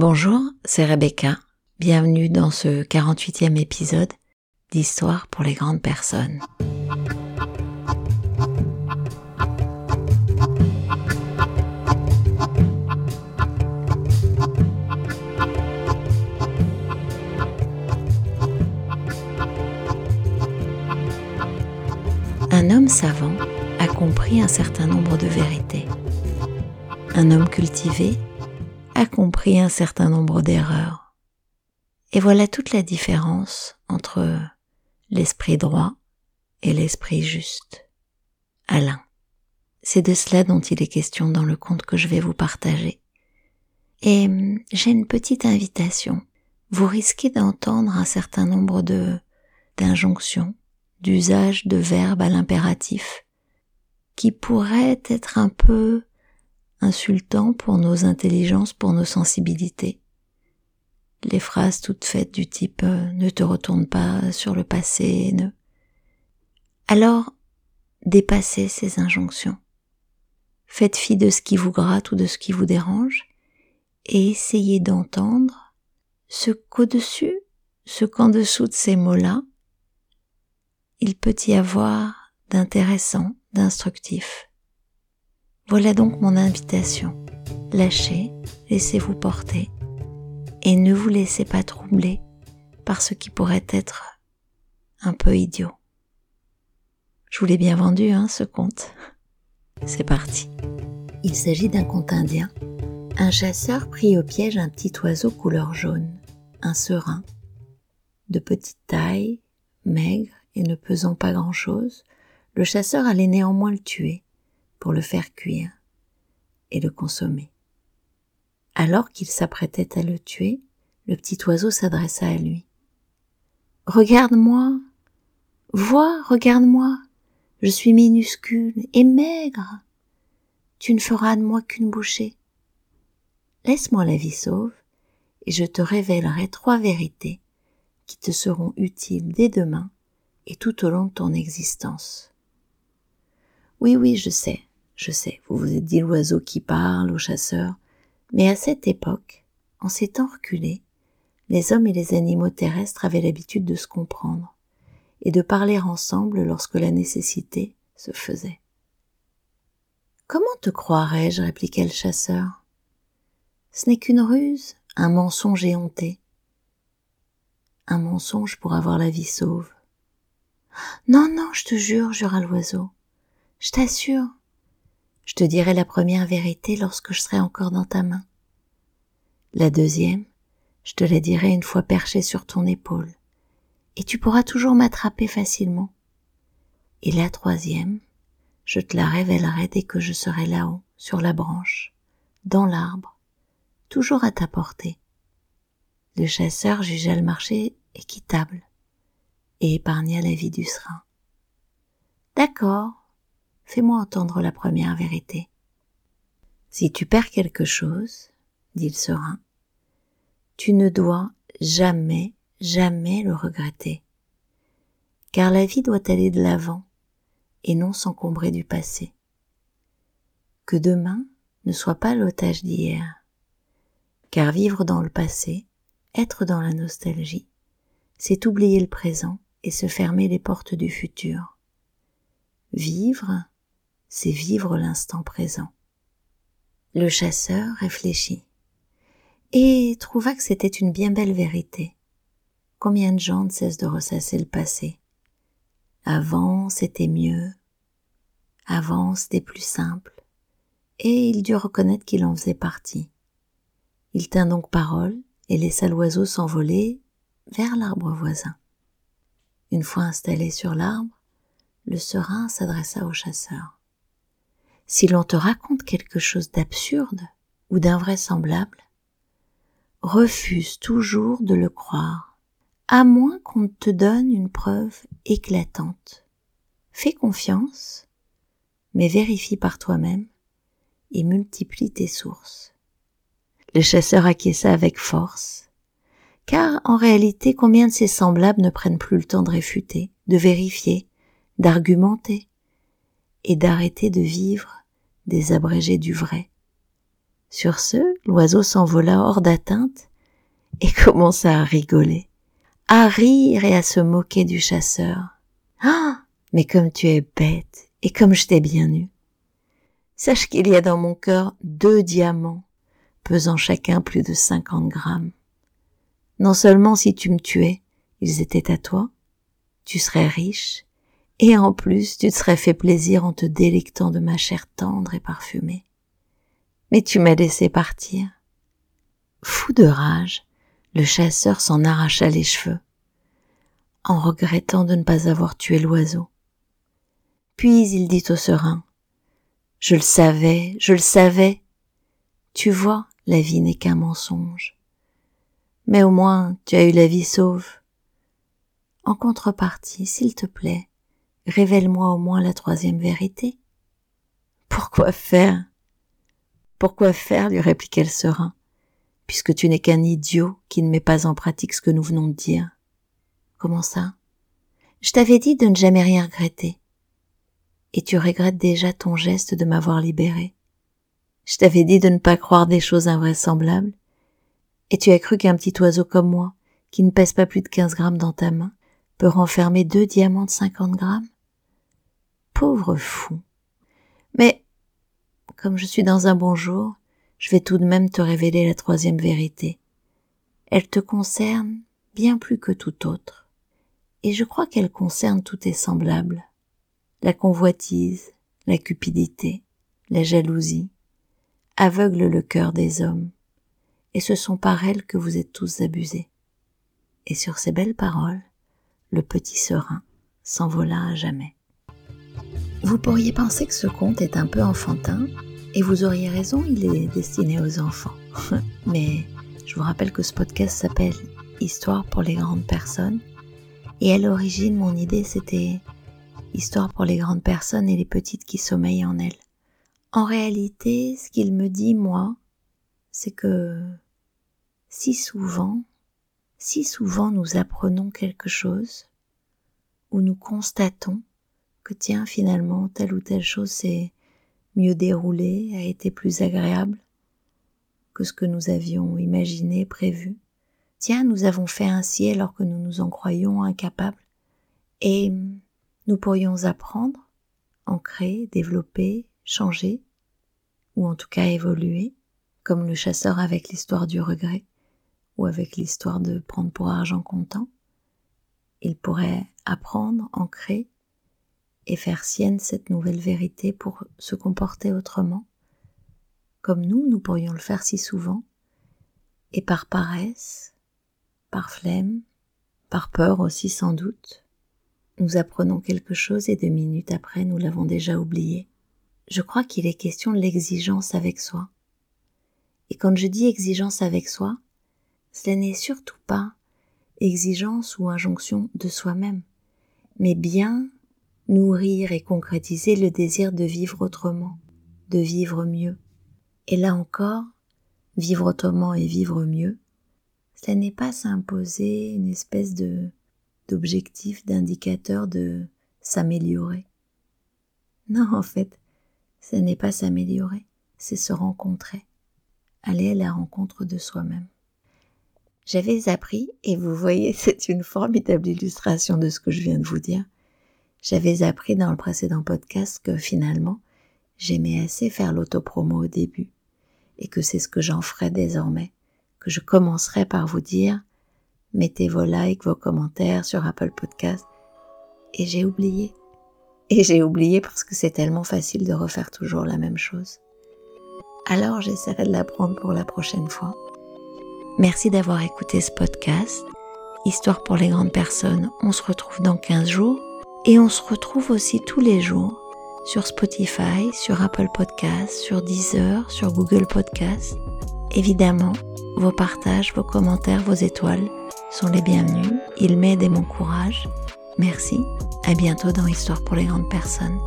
Bonjour, c'est Rebecca. Bienvenue dans ce 48e épisode d'Histoire pour les grandes personnes. Un homme savant a compris un certain nombre de vérités. Un homme cultivé a compris un certain nombre d'erreurs. Et voilà toute la différence entre l'esprit droit et l'esprit juste. Alain. C'est de cela dont il est question dans le conte que je vais vous partager. Et hum, j'ai une petite invitation. Vous risquez d'entendre un certain nombre de d'injonctions, d'usages de verbes à l'impératif, qui pourraient être un peu insultant pour nos intelligences, pour nos sensibilités. Les phrases toutes faites du type euh, ne te retourne pas sur le passé, ne. Alors, dépassez ces injonctions. Faites fi de ce qui vous gratte ou de ce qui vous dérange et essayez d'entendre ce qu'au-dessus, ce qu'en dessous de ces mots-là, il peut y avoir d'intéressant, d'instructif. Voilà donc mon invitation. Lâchez, laissez-vous porter et ne vous laissez pas troubler par ce qui pourrait être un peu idiot. Je vous l'ai bien vendu, hein, ce conte. C'est parti. Il s'agit d'un conte indien. Un chasseur prit au piège un petit oiseau couleur jaune, un serin, de petite taille, maigre et ne pesant pas grand-chose. Le chasseur allait néanmoins le tuer pour le faire cuire et le consommer. Alors qu'il s'apprêtait à le tuer, le petit oiseau s'adressa à lui. Regarde-moi, vois, regarde-moi, je suis minuscule et maigre. Tu ne feras de moi qu'une bouchée. Laisse-moi la vie sauve, et je te révélerai trois vérités qui te seront utiles dès demain et tout au long de ton existence. Oui, oui, je sais, je sais, vous vous êtes dit l'oiseau qui parle au chasseur, mais à cette époque, en ces temps reculés, les hommes et les animaux terrestres avaient l'habitude de se comprendre et de parler ensemble lorsque la nécessité se faisait. Comment te croirais-je répliquait le chasseur. Ce n'est qu'une ruse, un mensonge éhonté. Un mensonge pour avoir la vie sauve. Non, non, je te jure, jura l'oiseau. Je t'assure, je te dirai la première vérité lorsque je serai encore dans ta main. La deuxième, je te la dirai une fois perchée sur ton épaule, et tu pourras toujours m'attraper facilement. Et la troisième, je te la révélerai dès que je serai là-haut, sur la branche, dans l'arbre, toujours à ta portée. Le chasseur jugea le marché équitable et épargna la vie du serin. D'accord, fais-moi entendre la première vérité. Si tu perds quelque chose, dit le serein, tu ne dois jamais, jamais le regretter, car la vie doit aller de l'avant et non s'encombrer du passé. Que demain ne soit pas l'otage d'hier, car vivre dans le passé, être dans la nostalgie, c'est oublier le présent et se fermer les portes du futur. Vivre, c'est vivre l'instant présent. Le chasseur réfléchit et trouva que c'était une bien belle vérité. Combien de gens ne cessent de ressasser le passé? Avant, c'était mieux. Avant, c'était plus simple. Et il dut reconnaître qu'il en faisait partie. Il tint donc parole et laissa l'oiseau s'envoler vers l'arbre voisin. Une fois installé sur l'arbre, le serin s'adressa au chasseur si l'on te raconte quelque chose d'absurde ou d'invraisemblable, refuse toujours de le croire, à moins qu'on te donne une preuve éclatante. Fais confiance, mais vérifie par toi-même et multiplie tes sources. Le chasseur acquiesça avec force, car en réalité combien de ses semblables ne prennent plus le temps de réfuter, de vérifier, d'argumenter et d'arrêter de vivre des abrégés du vrai. Sur ce, l'oiseau s'envola hors d'atteinte et commença à rigoler, à rire et à se moquer du chasseur. Ah, mais comme tu es bête et comme je t'ai bien eu. Sache qu'il y a dans mon cœur deux diamants, pesant chacun plus de cinquante grammes. Non seulement si tu me tuais, ils étaient à toi, tu serais riche, et en plus tu te serais fait plaisir en te délectant de ma chair tendre et parfumée. Mais tu m'as laissé partir. Fou de rage, le chasseur s'en arracha les cheveux, en regrettant de ne pas avoir tué l'oiseau. Puis il dit au serein, Je le savais, je le savais. Tu vois, la vie n'est qu'un mensonge. Mais au moins tu as eu la vie sauve. En contrepartie, s'il te plaît, révèle-moi au moins la troisième vérité. Pourquoi faire? Pourquoi faire? lui répliqua le serein, puisque tu n'es qu'un idiot qui ne met pas en pratique ce que nous venons de dire. Comment ça? Je t'avais dit de ne jamais rien regretter. Et tu regrettes déjà ton geste de m'avoir libéré. Je t'avais dit de ne pas croire des choses invraisemblables. Et tu as cru qu'un petit oiseau comme moi, qui ne pèse pas plus de quinze grammes dans ta main, peut renfermer deux diamants de cinquante grammes? Pauvre fou. Mais, comme je suis dans un bon jour, je vais tout de même te révéler la troisième vérité. Elle te concerne bien plus que tout autre. Et je crois qu'elle concerne tous tes semblables. La convoitise, la cupidité, la jalousie, aveuglent le cœur des hommes. Et ce sont par elles que vous êtes tous abusés. Et sur ces belles paroles, le petit serein s'envola à jamais. Vous pourriez penser que ce conte est un peu enfantin, et vous auriez raison, il est destiné aux enfants. Mais je vous rappelle que ce podcast s'appelle Histoire pour les grandes personnes, et à l'origine, mon idée, c'était Histoire pour les grandes personnes et les petites qui sommeillent en elles. En réalité, ce qu'il me dit, moi, c'est que si souvent, si souvent nous apprenons quelque chose, ou nous constatons tiens finalement telle ou telle chose s'est mieux déroulée, a été plus agréable que ce que nous avions imaginé, prévu. Tiens, nous avons fait ainsi alors que nous nous en croyions incapables. Et nous pourrions apprendre, ancrer, développer, changer, ou en tout cas évoluer, comme le chasseur avec l'histoire du regret, ou avec l'histoire de prendre pour argent comptant. Il pourrait apprendre, ancrer, et faire sienne cette nouvelle vérité pour se comporter autrement, comme nous, nous pourrions le faire si souvent, et par paresse, par flemme, par peur aussi sans doute, nous apprenons quelque chose et deux minutes après nous l'avons déjà oublié. Je crois qu'il est question de l'exigence avec soi. Et quand je dis exigence avec soi, ce n'est surtout pas exigence ou injonction de soi-même, mais bien nourrir et concrétiser le désir de vivre autrement, de vivre mieux. Et là encore, vivre autrement et vivre mieux, ce n'est pas s'imposer une espèce de d'objectif, d'indicateur de s'améliorer. Non, en fait, ce n'est pas s'améliorer, c'est se rencontrer, aller à la rencontre de soi-même. J'avais appris, et vous voyez, c'est une formidable illustration de ce que je viens de vous dire, j'avais appris dans le précédent podcast que finalement, j'aimais assez faire l'autopromo au début et que c'est ce que j'en ferai désormais, que je commencerai par vous dire mettez vos likes, vos commentaires sur Apple Podcast et j'ai oublié. Et j'ai oublié parce que c'est tellement facile de refaire toujours la même chose. Alors j'essaierai de l'apprendre pour la prochaine fois. Merci d'avoir écouté ce podcast. Histoire pour les grandes personnes, on se retrouve dans 15 jours et on se retrouve aussi tous les jours sur Spotify, sur Apple Podcasts, sur Deezer, sur Google Podcasts. Évidemment, vos partages, vos commentaires, vos étoiles sont les bienvenus. Ils m'aident et m'encouragent. Merci. À bientôt dans Histoire pour les grandes personnes.